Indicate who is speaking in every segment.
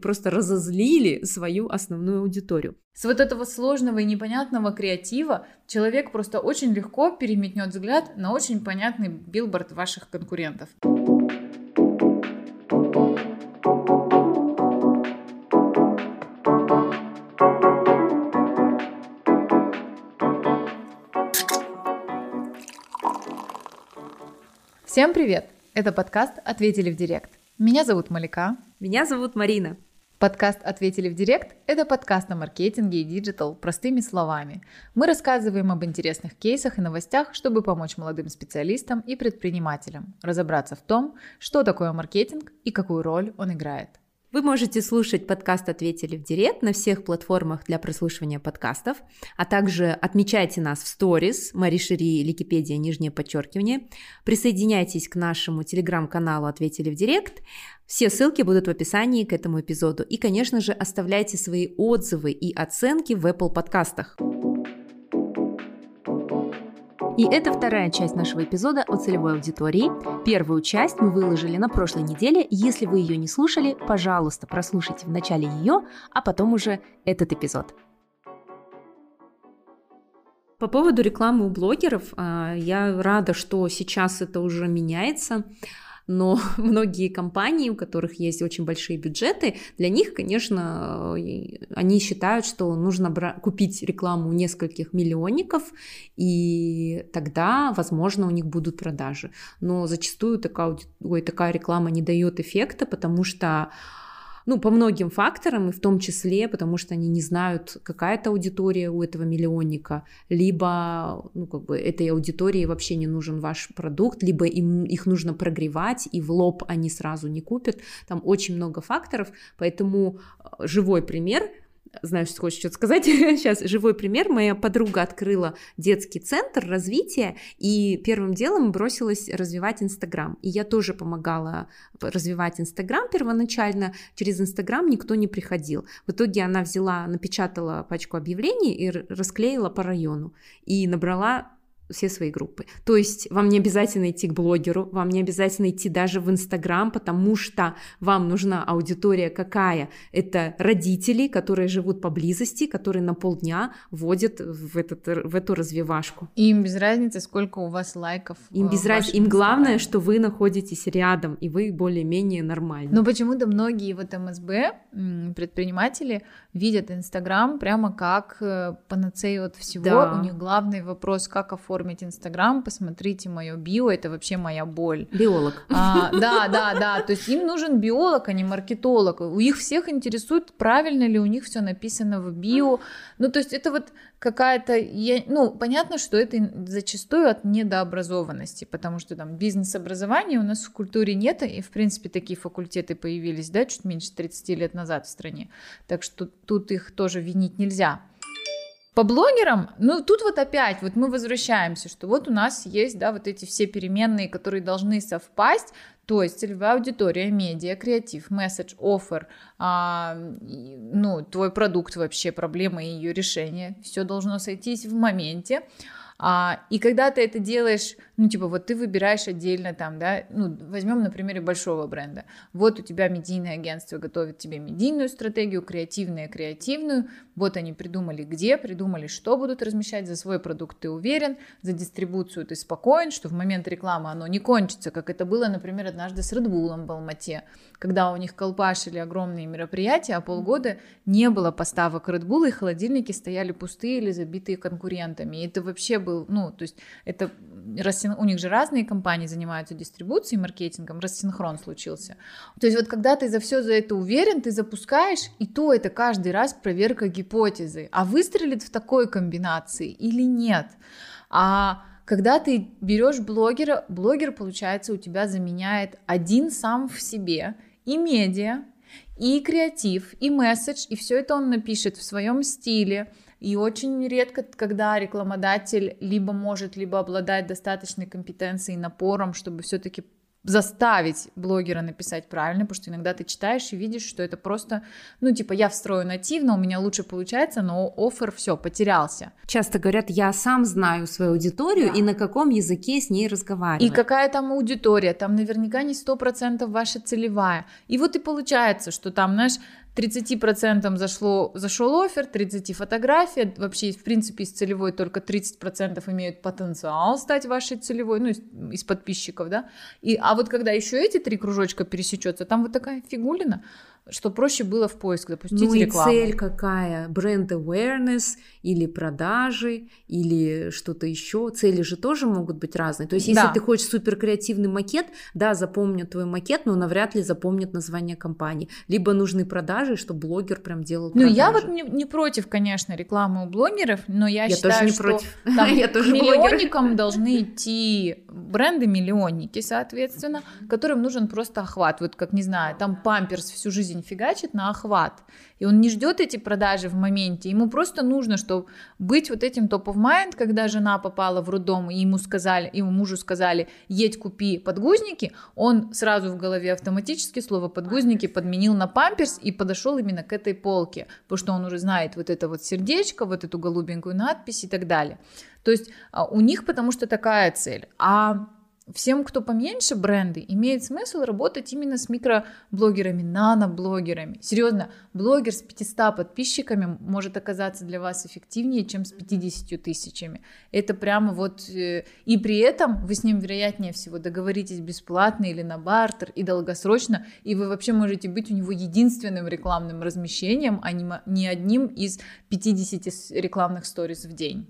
Speaker 1: просто разозлили свою основную аудиторию.
Speaker 2: С вот этого сложного и непонятного креатива человек просто очень легко переметнет взгляд на очень понятный билборд ваших конкурентов. Всем привет! Это подкаст «Ответили в директ». Меня зовут Малика.
Speaker 1: Меня зовут Марина.
Speaker 2: Подкаст «Ответили в Директ» — это подкаст о маркетинге и digital простыми словами. Мы рассказываем об интересных кейсах и новостях, чтобы помочь молодым специалистам и предпринимателям разобраться в том, что такое маркетинг и какую роль он играет.
Speaker 1: Вы можете слушать подкаст «Ответили в директ» на всех платформах для прослушивания подкастов, а также отмечайте нас в сторис, Мари Шири, Ликипедия, нижнее подчеркивание. Присоединяйтесь к нашему телеграм-каналу «Ответили в директ». Все ссылки будут в описании к этому эпизоду. И, конечно же, оставляйте свои отзывы и оценки в Apple подкастах. И это вторая часть нашего эпизода о целевой аудитории. Первую часть мы выложили на прошлой неделе. Если вы ее не слушали, пожалуйста, прослушайте в начале ее, а потом уже этот эпизод. По поводу рекламы у блогеров, а, я рада, что сейчас это уже меняется но многие компании, у которых есть очень большие бюджеты, для них, конечно, они считают, что нужно купить рекламу нескольких миллионников, и тогда, возможно, у них будут продажи. Но зачастую такая, ой, такая реклама не дает эффекта, потому что ну, по многим факторам, и в том числе, потому что они не знают, какая это аудитория у этого миллионника, либо, ну, как бы этой аудитории вообще не нужен ваш продукт, либо им их нужно прогревать, и в лоб они сразу не купят. Там очень много факторов, поэтому э, живой пример – знаю, что хочешь что-то сказать. Сейчас живой пример. Моя подруга открыла детский центр развития и первым делом бросилась развивать Инстаграм. И я тоже помогала развивать Инстаграм первоначально. Через Инстаграм никто не приходил. В итоге она взяла, напечатала пачку объявлений и расклеила по району. И набрала все свои группы. То есть вам не обязательно идти к блогеру, вам не обязательно идти даже в Инстаграм, потому что вам нужна аудитория какая? Это родители, которые живут поблизости, которые на полдня вводят в, этот, в эту развивашку.
Speaker 2: Им без разницы, сколько у вас лайков.
Speaker 1: Им без разницы. Им главное, что вы находитесь рядом, и вы более-менее нормальны.
Speaker 2: Но почему-то многие вот МСБ, предприниматели, видят Инстаграм прямо как э, панацею от всего. Да. У них главный вопрос, как оформить Инстаграм, посмотрите мое био, это вообще моя боль.
Speaker 1: Биолог.
Speaker 2: А, да, да, да, то есть им нужен биолог, а не маркетолог. У них всех интересует, правильно ли у них все написано в био. Ну, то есть это вот какая-то, я, ну, понятно, что это зачастую от недообразованности, потому что там бизнес-образования у нас в культуре нет, и, в принципе, такие факультеты появились, да, чуть меньше 30 лет назад в стране. Так что тут их тоже винить нельзя. По блогерам, ну тут вот опять, вот мы возвращаемся, что вот у нас есть, да, вот эти все переменные, которые должны совпасть, то есть целевая аудитория, медиа, креатив, месседж, офер, а, ну, твой продукт вообще, проблема и ее решение, все должно сойтись в моменте. А, и когда ты это делаешь, ну, типа, вот ты выбираешь отдельно там, да, ну, возьмем на примере большого бренда. Вот у тебя медийное агентство готовит тебе медийную стратегию, креативную, креативную. Вот они придумали где, придумали, что будут размещать за свой продукт, ты уверен, за дистрибуцию ты спокоен, что в момент рекламы оно не кончится, как это было, например, однажды с Red Bull в Алмате, когда у них колпашили огромные мероприятия, а полгода не было поставок Red Bull, и холодильники стояли пустые или забитые конкурентами. И это вообще был, ну, то есть это у них же разные компании занимаются дистрибуцией, маркетингом, рассинхрон случился. То есть вот когда ты за все за это уверен, ты запускаешь, и то это каждый раз проверка гипотезы, а выстрелит в такой комбинации или нет. А когда ты берешь блогера, блогер, получается, у тебя заменяет один сам в себе и медиа, и креатив, и месседж, и все это он напишет в своем стиле, и очень редко, когда рекламодатель либо может, либо обладает достаточной компетенцией и напором, чтобы все-таки заставить блогера написать правильно, потому что иногда ты читаешь и видишь, что это просто, ну, типа, я встрою нативно, у меня лучше получается, но офер все, потерялся.
Speaker 1: Часто говорят, я сам знаю свою аудиторию да. и на каком языке с ней разговаривать.
Speaker 2: И какая там аудитория, там наверняка не сто процентов ваша целевая. И вот и получается, что там, знаешь, 30% зашло, зашел офер, 30 фотография, вообще, в принципе, из целевой только 30% имеют потенциал стать вашей целевой, ну, из, из подписчиков, да, и, а вот когда еще эти три кружочка пересечется, там вот такая фигулина, что проще было в поиск запустить
Speaker 1: ну
Speaker 2: рекламу.
Speaker 1: и цель какая? Бренд awareness или продажи или что-то еще. Цели же тоже могут быть разные. То есть если
Speaker 2: Да.
Speaker 1: ты хочешь супер креативный макет, да, запомнят твой макет, но навряд ли запомнят название компании. Либо нужны продажи, чтобы блогер прям делал
Speaker 2: Ну,
Speaker 1: продажи.
Speaker 2: я вот не, не против, конечно, рекламы у блогеров, но я,
Speaker 1: Я
Speaker 2: считаю,
Speaker 1: тоже не
Speaker 2: что
Speaker 1: против.
Speaker 2: там
Speaker 1: Я тоже
Speaker 2: миллионникам должны идти бренды-миллионники, соответственно, которым нужен просто охват. Вот как, не знаю, там Памперс всю жизнь фигачит на охват, и он не ждет эти продажи в моменте, ему просто нужно, чтобы быть вот этим топ of mind, когда жена попала в роддом, и ему сказали, ему мужу сказали, едь купи подгузники, он сразу в голове автоматически слово подгузники подменил на памперс и подошел именно к этой полке, потому что он уже знает вот это вот сердечко, вот эту голубенькую надпись и так далее. То есть а, у них потому что такая цель. А всем, кто поменьше бренды, имеет смысл работать именно с микроблогерами, наноблогерами. Серьезно, блогер с 500 подписчиками может оказаться для вас эффективнее, чем с 50 тысячами. Это прямо вот... э, И при этом вы с ним, вероятнее всего, договоритесь бесплатно или на бартер, и долгосрочно, и вы вообще можете быть у него единственным рекламным размещением, а не одним из 50 с- рекламных сториз в день.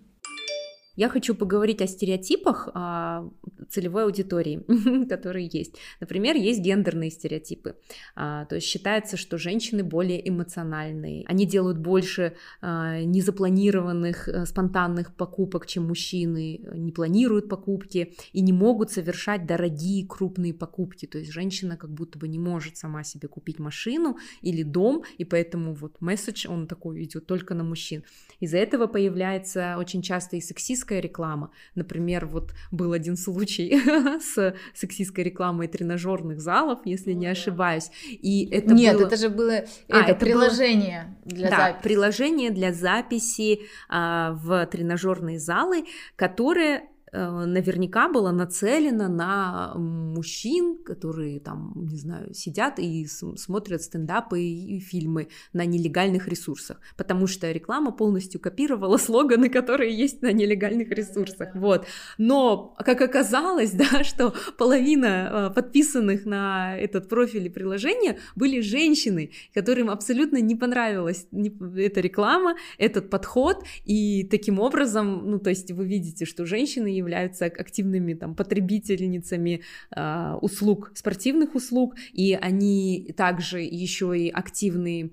Speaker 1: Я хочу поговорить о стереотипах а, целевой аудитории, которые есть. Например, есть гендерные стереотипы. А, то есть считается, что женщины более эмоциональные. Они делают больше а, незапланированных, а, спонтанных покупок, чем мужчины, не планируют покупки и не могут совершать дорогие крупные покупки. То есть женщина как будто бы не может сама себе купить машину или дом, и поэтому вот месседж, он такой идет только на мужчин. Из-за этого появляется очень часто и сексистская реклама. Например, вот был один случай с сексистской рекламой тренажерных залов, если не ошибаюсь. И это
Speaker 2: Нет,
Speaker 1: было...
Speaker 2: это же было
Speaker 1: А,
Speaker 2: это,
Speaker 1: это было-
Speaker 2: приложение для
Speaker 1: да,
Speaker 2: записи.
Speaker 1: приложение для записи а, в тренажерные залы, которое наверняка было нацелено на мужчин, которые там, не знаю, сидят и смотрят стендапы и фильмы на нелегальных ресурсах, потому что реклама полностью копировала слоганы, которые есть на нелегальных ресурсах, вот. Но, как оказалось, да, что половина э, подписанных на этот профиль и приложение были женщины, которым абсолютно не понравилась эта реклама, этот подход, и таким образом, ну, то есть вы видите, что женщины являются активными там потребительницами а, услуг, спортивных услуг, и они также еще и активные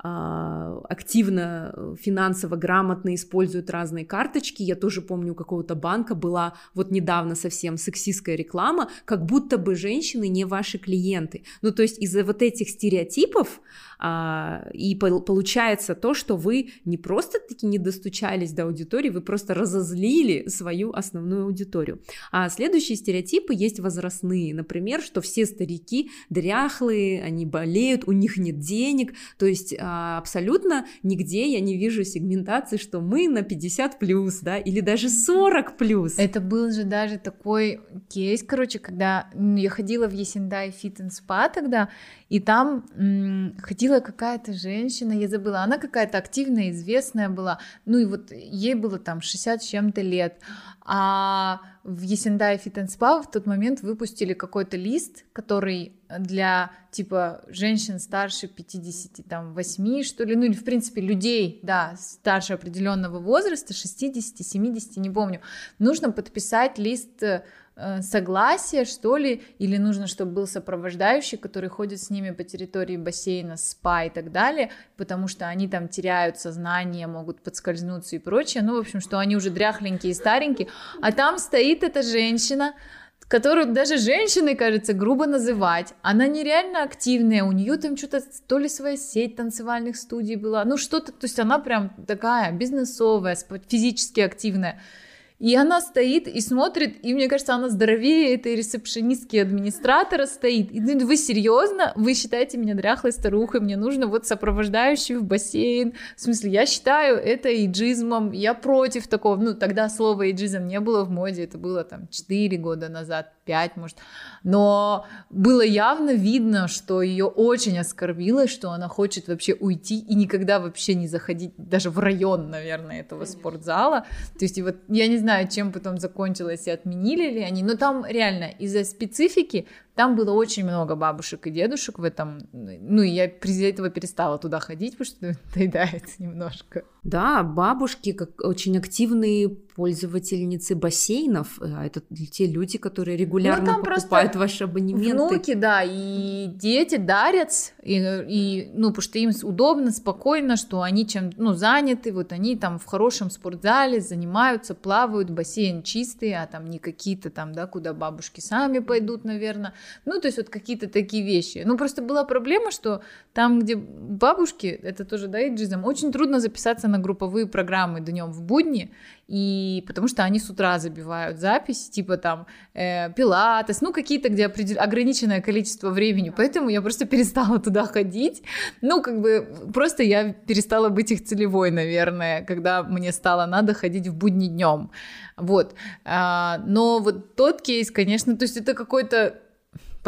Speaker 1: активно э, финансово грамотно используют разные карточки. Я тоже помню, у какого-то банка была вот недавно совсем сексистская реклама, как будто бы женщины не ваши клиенты. Ну, то есть из-за вот этих стереотипов а, и пол- получается то, что вы не просто таки не достучались до аудитории, вы просто разозлили свою основную аудиторию. А следующие стереотипы есть возрастные. Например, что все старики дряхлые, они болеют, у них нет денег. То есть а, абсолютно нигде я не вижу сегментации, что мы на 50 плюс, да, или даже 40 плюс.
Speaker 2: Это был же даже такой кейс, короче, когда м, я ходила в Есендай Fit and Spa тогда, и там м, ходила какая-то женщина, я забыла, она какая-то активная, известная была, ну и вот ей было там 60 с чем-то лет, а в and Spa в тот момент выпустили какой-то лист, который для типа женщин старше 58, что ли, ну или в принципе людей, да, старше определенного возраста, 60, 70, не помню, нужно подписать лист э, согласия, что ли, или нужно, чтобы был сопровождающий, который ходит с ними по территории бассейна, спа и так далее, потому что они там теряют сознание, могут подскользнуться и прочее, ну, в общем, что они уже дряхленькие и старенькие, а там стоит эта женщина, которую даже женщиной, кажется, грубо называть. Она нереально активная, у нее там что-то, то ли своя сеть танцевальных студий была, ну что-то, то есть она прям такая бизнесовая, физически активная. И она стоит и смотрит, и мне кажется, она здоровее этой ресепшенистки администратора стоит. И ну, вы серьезно? Вы считаете меня дряхлой старухой? Мне нужно вот сопровождающую в бассейн. В смысле, я считаю это иджизмом. Я против такого. Ну, тогда слова иджизм не было в моде. Это было там 4 года назад, 5, может. Но было явно видно, что ее очень оскорбило, что она хочет вообще уйти и никогда вообще не заходить даже в район, наверное, этого спортзала. То есть, и вот я не знаю, чем потом закончилось и отменили ли они, но там реально из-за специфики там было очень много бабушек и дедушек в этом. Ну, и я из-за этого перестала туда ходить, потому что доедает немножко.
Speaker 1: Да, бабушки как очень активные пользовательницы бассейнов. А это те люди, которые регулярно ну, покупают ваши абонементы.
Speaker 2: Внуки, да, и дети дарят, и, и, ну, потому что им удобно, спокойно, что они чем, ну, заняты, вот они там в хорошем спортзале занимаются, плавают, бассейн чистый, а там не какие-то там, да, куда бабушки сами пойдут, наверное. Ну, то есть вот какие-то такие вещи. Ну, просто была проблема, что там, где бабушки, это тоже, да, иджизм, очень трудно записаться на групповые программы днем в будни, и потому что они с утра забивают запись, типа там э, пилатес, ну какие-то, где определ... ограниченное количество времени, поэтому я просто перестала туда ходить, ну как бы просто я перестала быть их целевой, наверное, когда мне стало надо ходить в будни днем, вот, а, но вот тот кейс, конечно, то есть это какой-то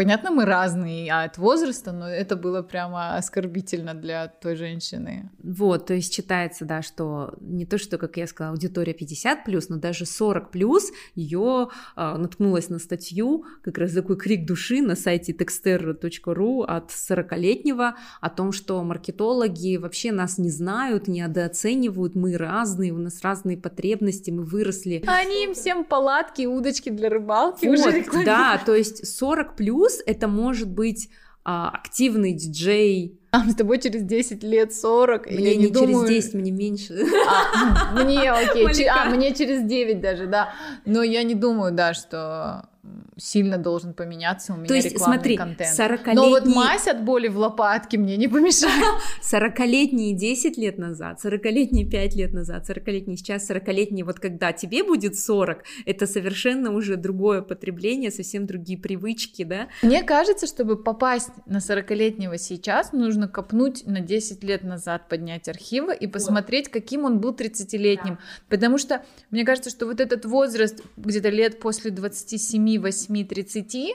Speaker 2: Понятно, мы разные от возраста, но это было прямо оскорбительно для той женщины.
Speaker 1: Вот, то есть считается, да, что не то, что, как я сказала, аудитория 50 плюс, но даже 40 плюс ее э, наткнулась на статью, как раз такой крик души на сайте texter.ru от 40-летнего о том, что маркетологи вообще нас не знают, недооценивают, мы разные, у нас разные потребности, мы выросли.
Speaker 2: Они им всем палатки, удочки для рыбалки
Speaker 1: вот, уже Да, то есть 40 плюс плюс это может быть а, активный диджей.
Speaker 2: А с тобой через 10 лет 40.
Speaker 1: Мне я не, не думаю... через 10, мне меньше.
Speaker 2: А, мне, окей. А, мне через 9 даже, да. Но я не думаю, да, что сильно должен поменяться у меня То есть, смотри, контент. 40 Но вот мазь от боли в лопатке мне не помешает.
Speaker 1: 40-летние 10 лет назад, 40-летние 5 лет назад, 40-летние сейчас, 40-летние вот когда тебе будет 40, это совершенно уже другое потребление, совсем другие привычки, да?
Speaker 2: Мне кажется, чтобы попасть на 40-летнего сейчас, нужно копнуть на 10 лет назад, поднять архивы и посмотреть, каким он был 30-летним. Да. Потому что мне кажется, что вот этот возраст где-то лет после 27-8 28-30,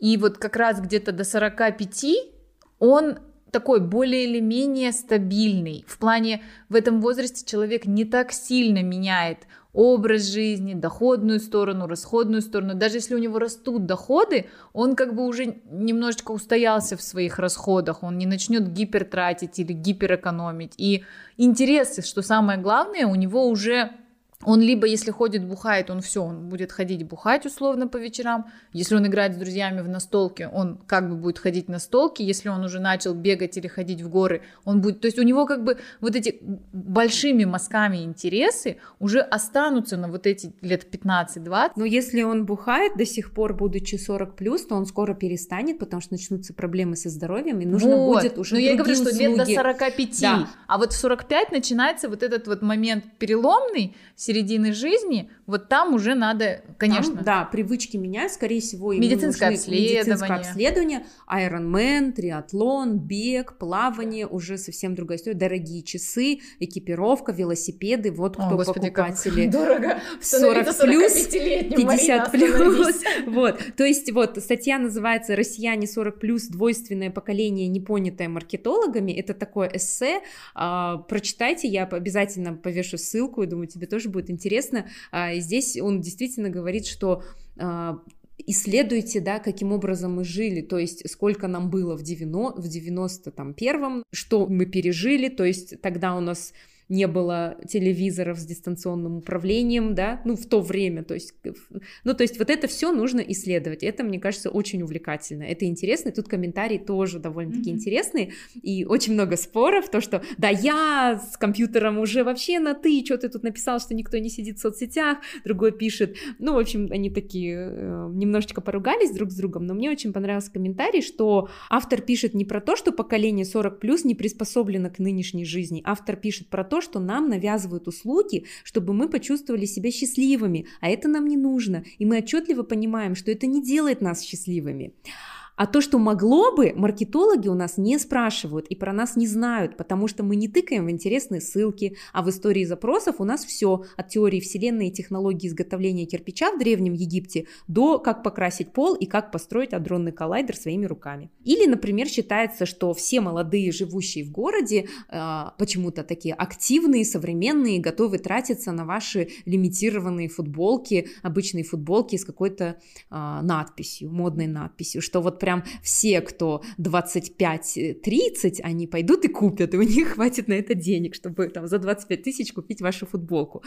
Speaker 2: и вот как раз где-то до 45 он такой более или менее стабильный. В плане, в этом возрасте человек не так сильно меняет образ жизни, доходную сторону, расходную сторону. Даже если у него растут доходы, он как бы уже немножечко устоялся в своих расходах, он не начнет гипертратить или гиперэкономить. И интересы, что самое главное, у него уже он либо, если ходит бухает, он все, он будет ходить бухать условно по вечерам. Если он играет с друзьями в настолке, он как бы будет ходить на столке. Если он уже начал бегать или ходить в горы, он будет... То есть у него как бы вот эти большими мазками интересы уже останутся на вот эти лет 15-20.
Speaker 1: Но если он бухает до сих пор, будучи 40 плюс, то он скоро перестанет, потому что начнутся проблемы со здоровьем, и нужно вот. будет уже
Speaker 2: Но я говорю, услуги. что лет до 45. Да. А вот в 45 начинается вот этот вот момент переломный, середины жизни, вот там уже надо, конечно. Там,
Speaker 1: да, привычки менять, скорее всего,
Speaker 2: медицинское обследование.
Speaker 1: медицинское обследование, Ironman, триатлон, бег, плавание, уже совсем другая история, дорогие часы, экипировка, велосипеды, вот кто О, Господи, покупатели.
Speaker 2: дорого.
Speaker 1: 40 плюс, 50 плюс. Вот, то есть вот статья называется «Россияне 40 плюс. Двойственное поколение, непонятое маркетологами». Это такое эссе, а, прочитайте, я обязательно повешу ссылку, и думаю, тебе тоже будет интересно. А, и здесь он действительно говорит, что а, исследуйте, да, каким образом мы жили, то есть сколько нам было в 90, в 91-м, что мы пережили, то есть тогда у нас не было телевизоров с дистанционным управлением, да, ну, в то время, то есть, ну, то есть вот это все нужно исследовать, это, мне кажется, очень увлекательно, это интересно, и тут комментарии тоже довольно-таки mm-hmm. интересные, и очень много споров, то, что, да, я с компьютером уже вообще на ты, что ты тут написал, что никто не сидит в соцсетях, другой пишет, ну, в общем, они такие э, немножечко поругались друг с другом, но мне очень понравился комментарий, что автор пишет не про то, что поколение 40 плюс не приспособлено к нынешней жизни, автор пишет про то, то, что нам навязывают услуги, чтобы мы почувствовали себя счастливыми, а это нам не нужно, и мы отчетливо понимаем, что это не делает нас счастливыми. А то, что могло бы, маркетологи у нас не спрашивают и про нас не знают, потому что мы не тыкаем в интересные ссылки, а в истории запросов у нас все от теории вселенной и технологии изготовления кирпича в Древнем Египте до как покрасить пол и как построить адронный коллайдер своими руками. Или, например, считается, что все молодые, живущие в городе, э, почему-то такие активные, современные, готовы тратиться на ваши лимитированные футболки, обычные футболки с какой-то э, надписью, модной надписью, что вот прям все, кто 25-30, они пойдут и купят, и у них хватит на это денег, чтобы там за 25 тысяч купить вашу футболку.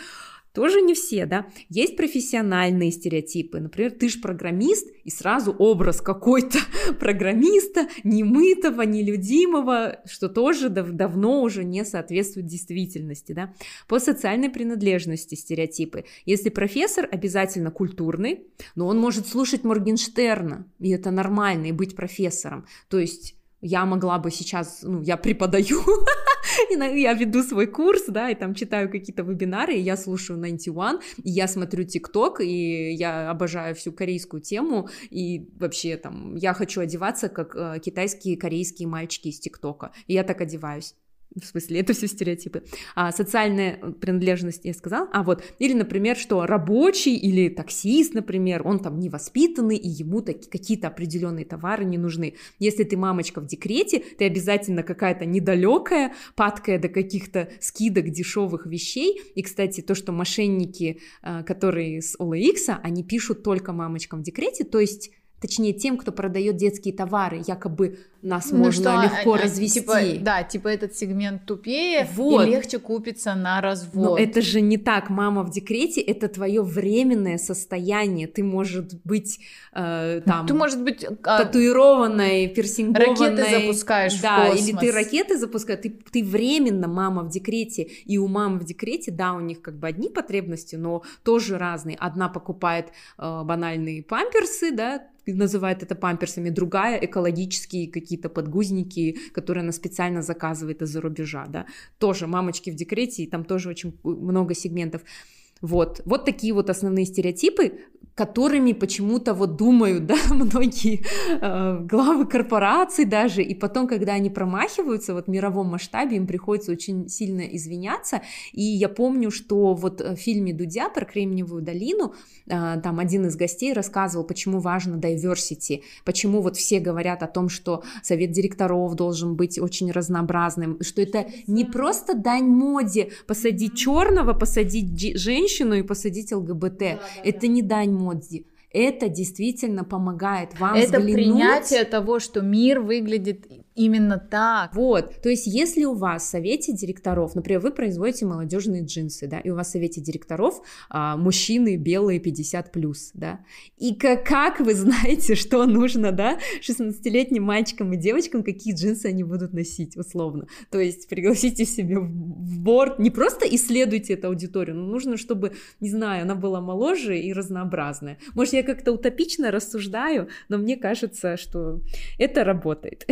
Speaker 1: Тоже не все, да. Есть профессиональные стереотипы. Например, ты же программист, и сразу образ какой-то программиста, немытого, нелюдимого, что тоже дав- давно уже не соответствует действительности, да. По социальной принадлежности стереотипы. Если профессор обязательно культурный, но он может слушать Моргенштерна, и это нормально, и быть профессором. То есть я могла бы сейчас, ну, я преподаю, я веду свой курс, да, и там читаю какие-то вебинары, и я слушаю 91, и я смотрю ТикТок, и я обожаю всю корейскую тему, и вообще там я хочу одеваться как э, китайские корейские мальчики из ТикТока, и я так одеваюсь в смысле, это все стереотипы. А социальная принадлежность, я сказала. А вот, или, например, что рабочий или таксист, например, он там невоспитанный, и ему таки, какие-то определенные товары не нужны. Если ты мамочка в декрете, ты обязательно какая-то недалекая, падкая до каких-то скидок дешевых вещей. И, кстати, то, что мошенники, а, которые с OLX, они пишут только мамочкам в декрете, то есть точнее тем, кто продает детские товары, якобы нас ну, можно что, легко а, развести.
Speaker 2: Типа, да, типа этот сегмент тупее вот. и легче купиться на развод. Но
Speaker 1: это же не так, мама в декрете, это твое временное состояние, ты может быть э, там,
Speaker 2: ты может быть
Speaker 1: а... татуированной, персингованной,
Speaker 2: ракеты запускаешь
Speaker 1: да,
Speaker 2: в космос.
Speaker 1: или ты ракеты запускаешь, ты ты временно мама в декрете, и у мамы в декрете, да, у них как бы одни потребности, но тоже разные. Одна покупает э, банальные памперсы, да, называет это памперсами, другая экологические какие-то подгузники, которые она специально заказывает из-за рубежа, да. Тоже мамочки в декрете, и там тоже очень много сегментов. Вот, вот такие вот основные стереотипы, которыми почему-то вот думают, да, многие э, главы корпораций даже, и потом, когда они промахиваются вот в мировом масштабе, им приходится очень сильно извиняться, и я помню, что вот в фильме Дудя про Кремниевую долину, э, там один из гостей рассказывал, почему важно diversity, почему вот все говорят о том, что совет директоров должен быть очень разнообразным, что это не просто дань моде посадить черного, посадить женщину и посадить ЛГБТ, да, да, это да. не дань моде, эмодзи. Это действительно помогает вам
Speaker 2: Это
Speaker 1: взглянуть.
Speaker 2: принятие того, что мир выглядит именно так.
Speaker 1: Вот, то есть если у вас в совете директоров, например, вы производите молодежные джинсы, да, и у вас в совете директоров а, мужчины белые 50 плюс, да, и как, как вы знаете, что нужно, да, 16-летним мальчикам и девочкам, какие джинсы они будут носить, условно. То есть пригласите себе в борт, не просто исследуйте эту аудиторию, но нужно, чтобы, не знаю, она была моложе и разнообразная. Может, я как-то утопично рассуждаю, но мне кажется, что это работает.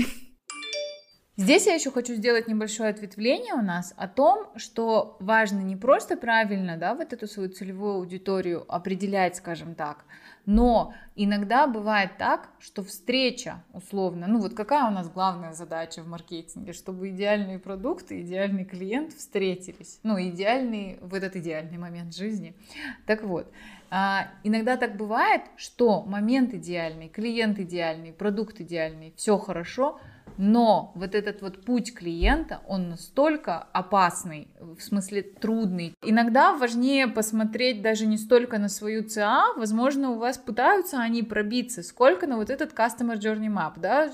Speaker 2: Здесь я еще хочу сделать небольшое ответвление у нас о том, что важно не просто правильно, да, вот эту свою целевую аудиторию определять, скажем так, но иногда бывает так, что встреча, условно, ну вот какая у нас главная задача в маркетинге, чтобы идеальные продукты, идеальный клиент встретились, ну идеальный в этот идеальный момент жизни. Так вот, а, иногда так бывает, что момент идеальный, клиент идеальный, продукт идеальный, все хорошо, но вот этот вот путь клиента, он настолько опасный, в смысле трудный. Иногда важнее посмотреть даже не столько на свою ЦА, возможно, у вас пытаются они пробиться, сколько на вот этот Customer Journey Map, да,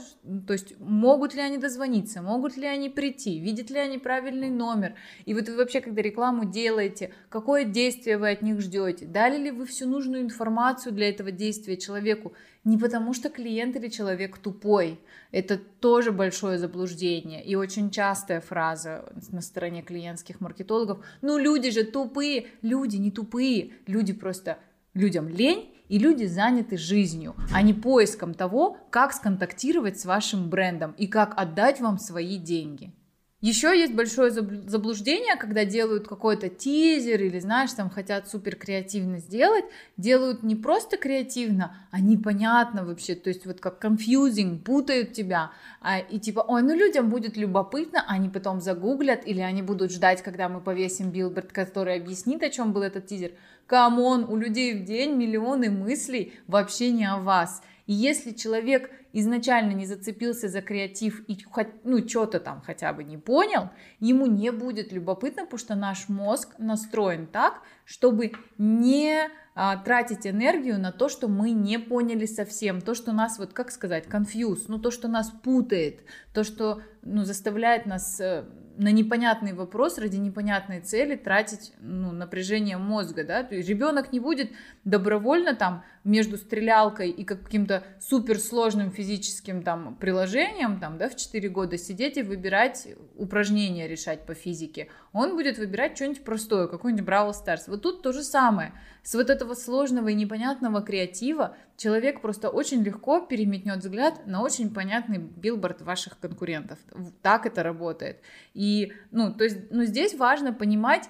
Speaker 2: то есть могут ли они дозвониться, могут ли они прийти, видят ли они правильный номер, и вот вы вообще, когда рекламу делаете, какое действие вы от них ждете, дали ли вы всю нужную информацию для этого действия человеку, не потому что клиент или человек тупой. Это тоже большое заблуждение и очень частая фраза на стороне клиентских маркетологов. Ну, люди же тупые. Люди не тупые. Люди просто... Людям лень, и люди заняты жизнью, а не поиском того, как сконтактировать с вашим брендом и как отдать вам свои деньги. Еще есть большое заблуждение, когда делают какой-то тизер или, знаешь, там хотят супер креативно сделать, делают не просто креативно, а непонятно вообще, то есть вот как confusing, путают тебя, а, и типа, ой, ну людям будет любопытно, они потом загуглят, или они будут ждать, когда мы повесим билборд, который объяснит, о чем был этот тизер. Come on, у людей в день миллионы мыслей вообще не о вас. И если человек изначально не зацепился за креатив и ну, что-то там хотя бы не понял, ему не будет любопытно, потому что наш мозг настроен так, чтобы не а, тратить энергию на то, что мы не поняли совсем, то, что нас, вот как сказать, confuse, ну то, что нас путает, то, что ну, заставляет нас э, на непонятный вопрос ради непонятной цели тратить ну, напряжение мозга, да, то есть ребенок не будет добровольно там между стрелялкой и каким-то суперсложным физическим там приложением там, да, в 4 года сидеть и выбирать упражнения решать по физике, он будет выбирать что-нибудь простое, какой-нибудь Бравл Старс. Вот тут то же самое. С вот этого сложного и непонятного креатива человек просто очень легко переметнет взгляд на очень понятный билборд ваших конкурентов. Так это работает. И, ну, то есть, ну, здесь важно понимать,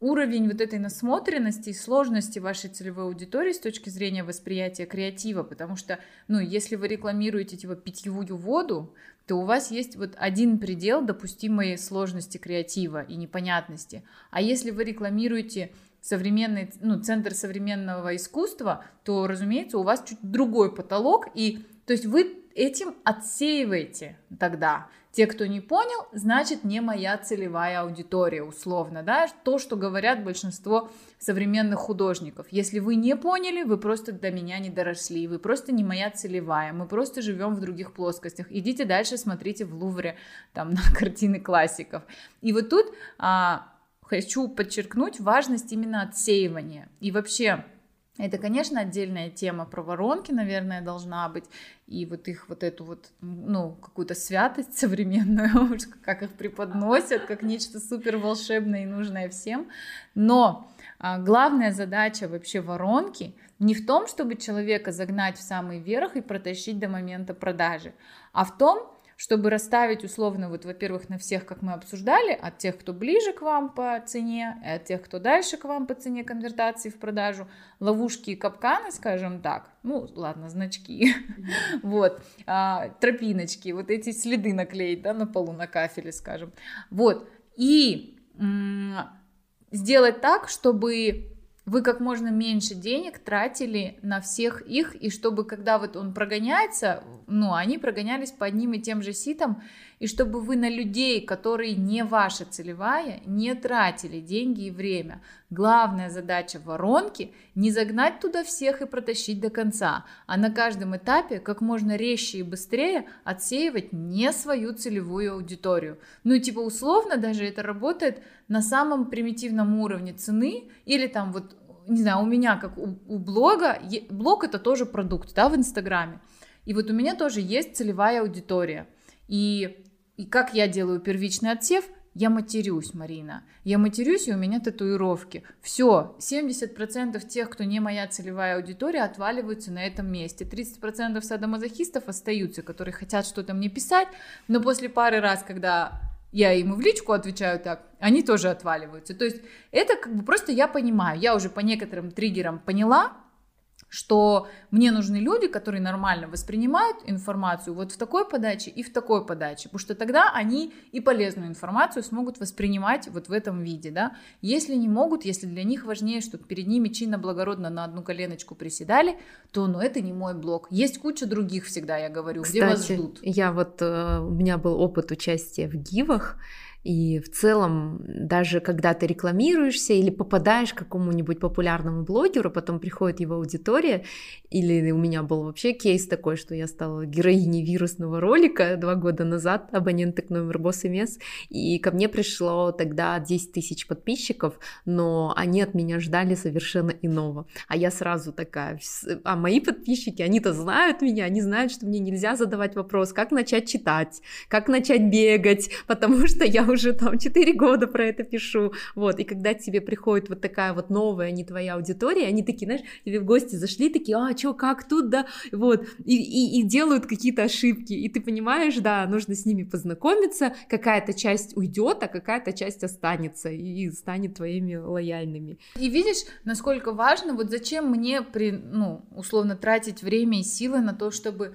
Speaker 2: уровень вот этой насмотренности и сложности вашей целевой аудитории с точки зрения восприятия креатива, потому что, ну, если вы рекламируете, типа, питьевую воду, то у вас есть вот один предел допустимой сложности креатива и непонятности. А если вы рекламируете современный, ну, центр современного искусства, то, разумеется, у вас чуть другой потолок, и, то есть вы этим отсеиваете тогда. Те, кто не понял, значит не моя целевая аудитория, условно, да, то, что говорят большинство современных художников. Если вы не поняли, вы просто до меня не доросли, вы просто не моя целевая, мы просто живем в других плоскостях. Идите дальше, смотрите в Лувре, там, на картины классиков. И вот тут а, хочу подчеркнуть важность именно отсеивания. И вообще, это, конечно, отдельная тема про воронки, наверное, должна быть, и вот их вот эту вот, ну, какую-то святость современную, как их преподносят, как нечто супер волшебное и нужное всем. Но а, главная задача вообще воронки не в том, чтобы человека загнать в самый верх и протащить до момента продажи, а в том, чтобы расставить условно, вот, во-первых, на всех, как мы обсуждали, от тех, кто ближе к вам по цене, и от тех, кто дальше к вам по цене конвертации в продажу, ловушки и капканы, скажем так, ну, ладно, значки, вот, а, тропиночки, вот эти следы наклеить, да, на полу, на кафеле, скажем, вот, и сделать так, чтобы вы как можно меньше денег тратили на всех их, и чтобы когда вот он прогоняется, ну, они прогонялись по одним и тем же ситам, и чтобы вы на людей, которые не ваша целевая, не тратили деньги и время. Главная задача воронки – не загнать туда всех и протащить до конца, а на каждом этапе как можно резче и быстрее отсеивать не свою целевую аудиторию. Ну, типа условно даже это работает на самом примитивном уровне цены или там вот не знаю, у меня как у, у блога, блог это тоже продукт, да, в Инстаграме. И вот у меня тоже есть целевая аудитория. И, и как я делаю первичный отсев? Я матерюсь, Марина. Я матерюсь, и у меня татуировки. Все, 70% тех, кто не моя целевая аудитория, отваливаются на этом месте. 30% садомазохистов остаются, которые хотят что-то мне писать, но после пары раз, когда я ему в личку отвечаю так, они тоже отваливаются. То есть это как бы просто я понимаю, я уже по некоторым триггерам поняла, что мне нужны люди, которые нормально воспринимают информацию вот в такой подаче и в такой подаче, потому что тогда они и полезную информацию смогут воспринимать вот в этом виде, да. Если не могут, если для них важнее, чтобы перед ними чинно благородно на одну коленочку приседали, то, ну, это не мой блог. Есть куча других всегда, я говорю,
Speaker 1: Кстати,
Speaker 2: где вас ждут.
Speaker 1: я вот, э, у меня был опыт участия в гивах, и в целом, даже когда ты рекламируешься или попадаешь к какому-нибудь популярному блогеру, потом приходит его аудитория, или у меня был вообще кейс такой, что я стала героиней вирусного ролика два года назад, абоненты к номер босс МС, и ко мне пришло тогда 10 тысяч подписчиков, но они от меня ждали совершенно иного. А я сразу такая, а мои подписчики, они-то знают меня, они знают, что мне нельзя задавать вопрос, как начать читать, как начать бегать, потому что я уже уже там 4 года про это пишу, вот, и когда тебе приходит вот такая вот новая, не твоя аудитория, они такие, знаешь, тебе в гости зашли, такие, а, чё, как тут, да, вот, и, и, и делают какие-то ошибки, и ты понимаешь, да, нужно с ними познакомиться, какая-то часть уйдет, а какая-то часть останется и станет твоими лояльными.
Speaker 2: И видишь, насколько важно, вот зачем мне, при, ну, условно, тратить время и силы на то, чтобы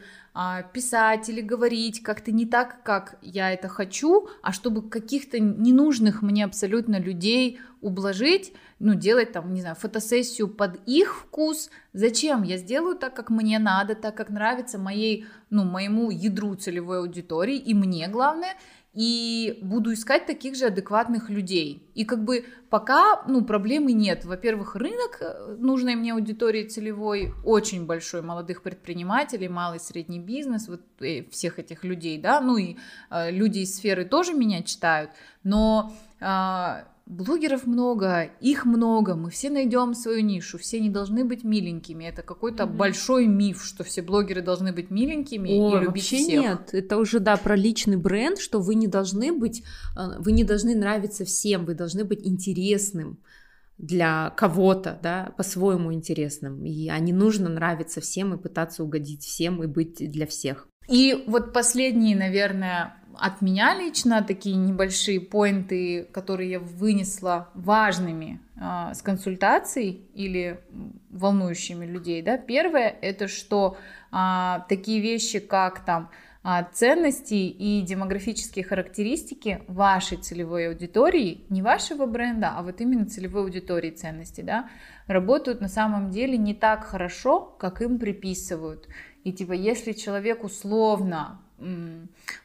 Speaker 2: писать или говорить как-то не так, как я это хочу, а чтобы каких-то ненужных мне абсолютно людей ублажить, ну, делать там, не знаю, фотосессию под их вкус. Зачем? Я сделаю так, как мне надо, так, как нравится моей, ну, моему ядру целевой аудитории, и мне главное, и буду искать таких же адекватных людей. И как бы пока, ну, проблемы нет. Во-первых, рынок э, нужной мне аудитории целевой очень большой, молодых предпринимателей, малый средний бизнес, вот э, всех этих людей, да, ну и э, люди из сферы тоже меня читают, но э, Блогеров много, их много, мы все найдем свою нишу, все не должны быть миленькими. Это какой-то mm-hmm. большой миф, что все блогеры должны быть миленькими О, и любить вообще всех.
Speaker 1: нет, это уже да про личный бренд, что вы не должны быть, э, вы не должны нравиться всем, вы должны быть интересным для кого-то, да, по-своему интересным. И а не нужно нравиться всем и пытаться угодить всем и быть для всех.
Speaker 2: И вот последние, наверное, от меня лично такие небольшие поинты, которые я вынесла важными э, с консультацией или волнующими людей, да, первое это что э, такие вещи, как там э, ценности и демографические характеристики вашей целевой аудитории, не вашего бренда, а вот именно целевой аудитории ценности, да, работают на самом деле не так хорошо, как им приписывают. И типа, если человек условно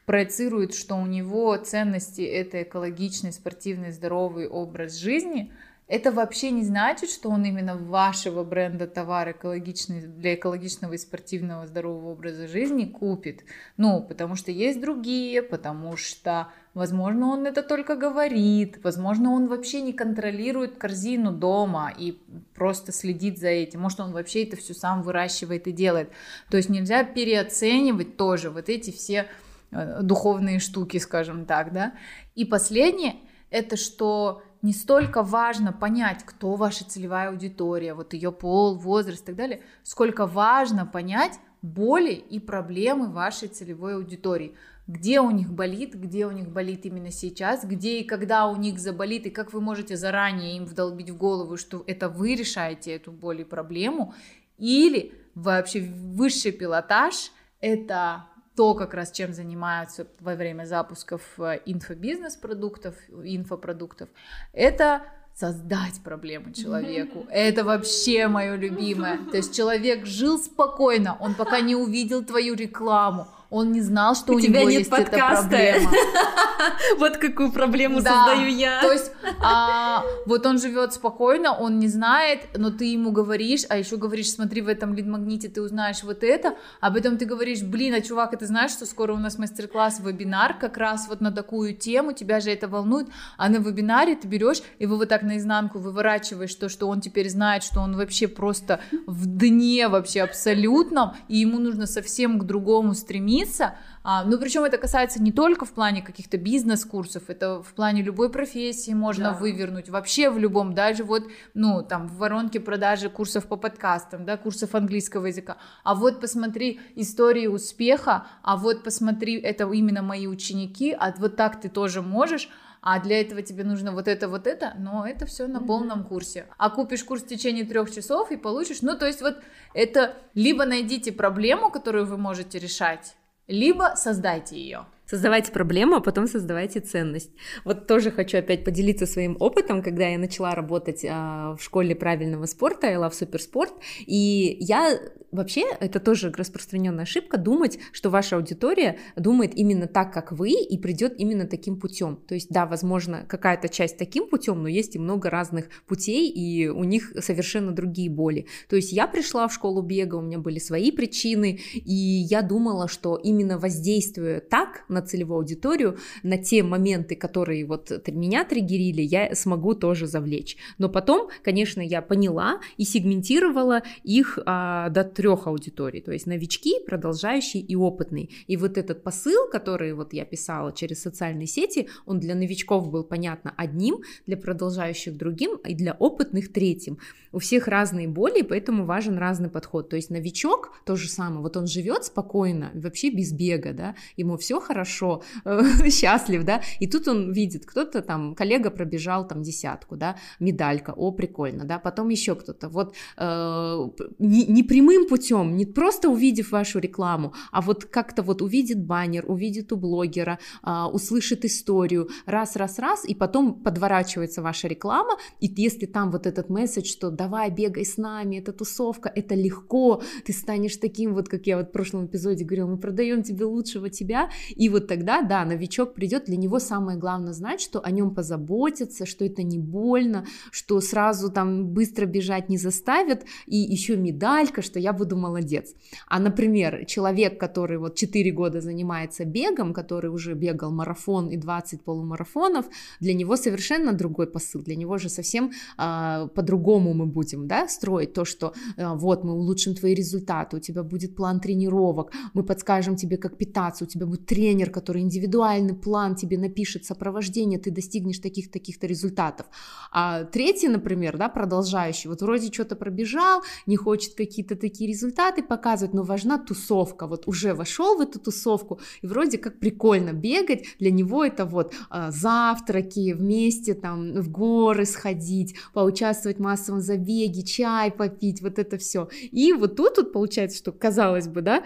Speaker 2: проецирует, что у него ценности это экологичный, спортивный, здоровый образ жизни, это вообще не значит, что он именно вашего бренда товар экологичный для экологичного и спортивного здорового образа жизни купит. Ну, потому что есть другие, потому что, возможно, он это только говорит, возможно, он вообще не контролирует корзину дома и просто следит за этим. Может, он вообще это все сам выращивает и делает. То есть нельзя переоценивать тоже вот эти все э, духовные штуки, скажем так, да. И последнее, это что не столько важно понять, кто ваша целевая аудитория, вот ее пол, возраст и так далее, сколько важно понять боли и проблемы вашей целевой аудитории. Где у них болит, где у них болит именно сейчас, где и когда у них заболит, и как вы можете заранее им вдолбить в голову, что это вы решаете эту боль и проблему, или вообще высший пилотаж — это то, как раз чем занимаются во время запусков э, инфобизнес продуктов, инфопродуктов, это создать проблему человеку. Это вообще мое любимое. То есть человек жил спокойно, он пока не увидел твою рекламу, он не знал, что у, у тебя него нет есть подкаста. эта проблема.
Speaker 1: Вот какую проблему создаю я.
Speaker 2: То есть, а, вот он живет спокойно, он не знает, но ты ему говоришь, а еще говоришь, смотри, в этом лид-магните ты узнаешь вот это, а потом ты говоришь, блин, а чувак, а ты знаешь, что скоро у нас мастер-класс, вебинар как раз вот на такую тему, тебя же это волнует, а на вебинаре ты берешь его вот так наизнанку выворачиваешь то, что он теперь знает, что он вообще просто в дне вообще абсолютном, и ему нужно совсем к другому стремиться, стремиться, а, ну причем это касается не только в плане каких-то бизнес-курсов, это в плане любой профессии можно да. вывернуть, вообще в любом, даже вот, ну там в воронке продажи курсов по подкастам, да, курсов английского языка, а вот посмотри истории успеха, а вот посмотри, это именно мои ученики, а вот так ты тоже можешь, а для этого тебе нужно вот это, вот это, но это все на полном курсе. А купишь курс в течение трех часов и получишь, ну, то есть вот это либо найдите проблему, которую вы можете решать, либо создайте ее.
Speaker 1: Создавайте проблему, а потом создавайте ценность. Вот тоже хочу опять поделиться своим опытом, когда я начала работать а, в школе правильного спорта, I Love Суперспорт, и я вообще, это тоже распространенная ошибка, думать, что ваша аудитория думает именно так, как вы, и придет именно таким путем. То есть, да, возможно, какая-то часть таким путем, но есть и много разных путей, и у них совершенно другие боли. То есть я пришла в школу бега, у меня были свои причины, и я думала, что именно воздействуя так на целевую аудиторию, на те моменты, которые вот меня триггерили, я смогу тоже завлечь. Но потом, конечно, я поняла и сегментировала их а, до трех аудиторий, то есть новички, продолжающие и опытные. И вот этот посыл, который вот я писала через социальные сети, он для новичков был понятно одним, для продолжающих другим и для опытных третьим. У всех разные боли, поэтому важен разный подход. То есть новичок то же самое, вот он живет спокойно, вообще без бега, да, ему все хорошо, счастлив, да, и тут он видит, кто-то там, коллега пробежал там десятку, да, медалька, о, прикольно, да, потом еще кто-то, вот э, не, не прямым путем, не просто увидев вашу рекламу, а вот как-то вот увидит баннер, увидит у блогера, э, услышит историю, раз, раз, раз, и потом подворачивается ваша реклама, и если там вот этот месседж, что давай, бегай с нами, это тусовка, это легко, ты станешь таким вот, как я вот в прошлом эпизоде говорила, мы продаем тебе лучшего тебя, и вот тогда, да, новичок придет, для него самое главное знать, что о нем позаботятся, что это не больно, что сразу там быстро бежать не заставят, и еще медалька, что я буду молодец. А, например, человек, который вот 4 года занимается бегом, который уже бегал марафон и 20 полумарафонов, для него совершенно другой посыл, для него же совсем э, по-другому мы будем, да, строить то, что э, вот мы улучшим твои результаты, у тебя будет план тренировок, мы подскажем тебе, как питаться, у тебя будет тренер, который индивидуальный план тебе напишет, сопровождение, ты достигнешь таких-таких-то результатов. А третий, например, да, продолжающий, вот вроде что-то пробежал, не хочет какие-то такие результаты показывать, но важна тусовка, вот уже вошел в эту тусовку, и вроде как прикольно бегать, для него это вот а, завтраки, вместе там в горы сходить, поучаствовать в массовом забеге, чай попить, вот это все. И вот тут вот получается, что казалось бы, да,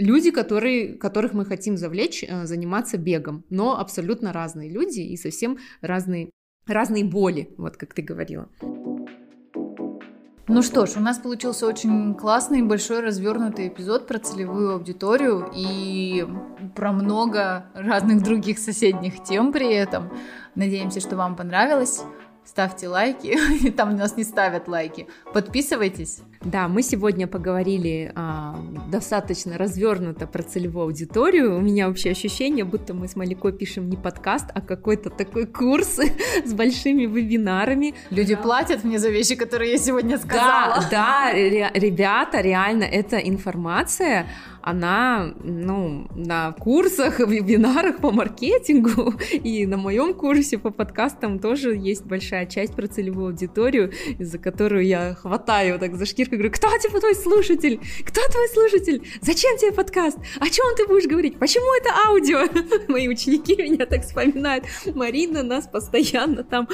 Speaker 1: люди, которые, которых мы хотим завлечь э, заниматься бегом, но абсолютно разные люди и совсем разные, разные боли, вот как ты говорила.
Speaker 2: Ну что ж, у нас получился очень классный, большой, развернутый эпизод про целевую аудиторию и про много разных других соседних тем при этом. Надеемся, что вам понравилось ставьте лайки, там у нас не ставят лайки, подписывайтесь.
Speaker 1: Да, мы сегодня поговорили а, достаточно развернуто про целевую аудиторию. У меня вообще ощущение, будто мы с Маликой пишем не подкаст, а какой-то такой курс с большими вебинарами.
Speaker 2: Люди да. платят мне за вещи, которые я сегодня сказала.
Speaker 1: Да, да, ребята, реально, эта информация, она, ну, на курсах, вебинарах по маркетингу и на моем курсе по подкастам тоже есть большая часть про целевую аудиторию, из-за которую я хватаю так за шкирку говорю, кто типа твой слушатель? Кто твой слушатель? Зачем тебе подкаст? О чем ты будешь говорить? Почему это аудио? Мои ученики меня так вспоминают. Марина нас постоянно там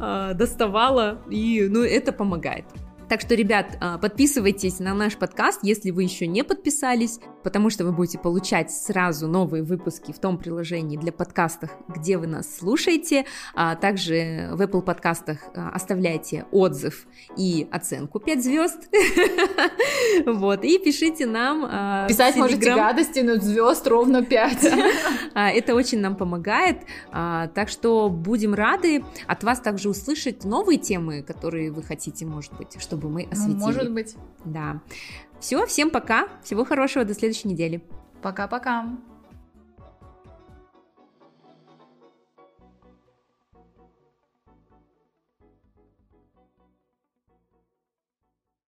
Speaker 1: э, доставала, и, ну, это помогает. Так что, ребят, а, подписывайтесь на наш подкаст, если вы еще не подписались, потому что вы будете получать сразу новые выпуски в том приложении для подкастов, где вы нас слушаете. А также в Apple подкастах а, оставляйте отзыв и оценку 5 звезд. Вот, и пишите нам...
Speaker 2: Писать можете гадости, но звезд ровно 5.
Speaker 1: Это очень нам помогает, так что будем рады от вас также услышать новые темы, которые вы хотите, может быть, чтобы мы ну, осветили.
Speaker 2: Может быть.
Speaker 1: Да. Все, всем пока. Всего хорошего, до следующей недели.
Speaker 2: Пока-пока.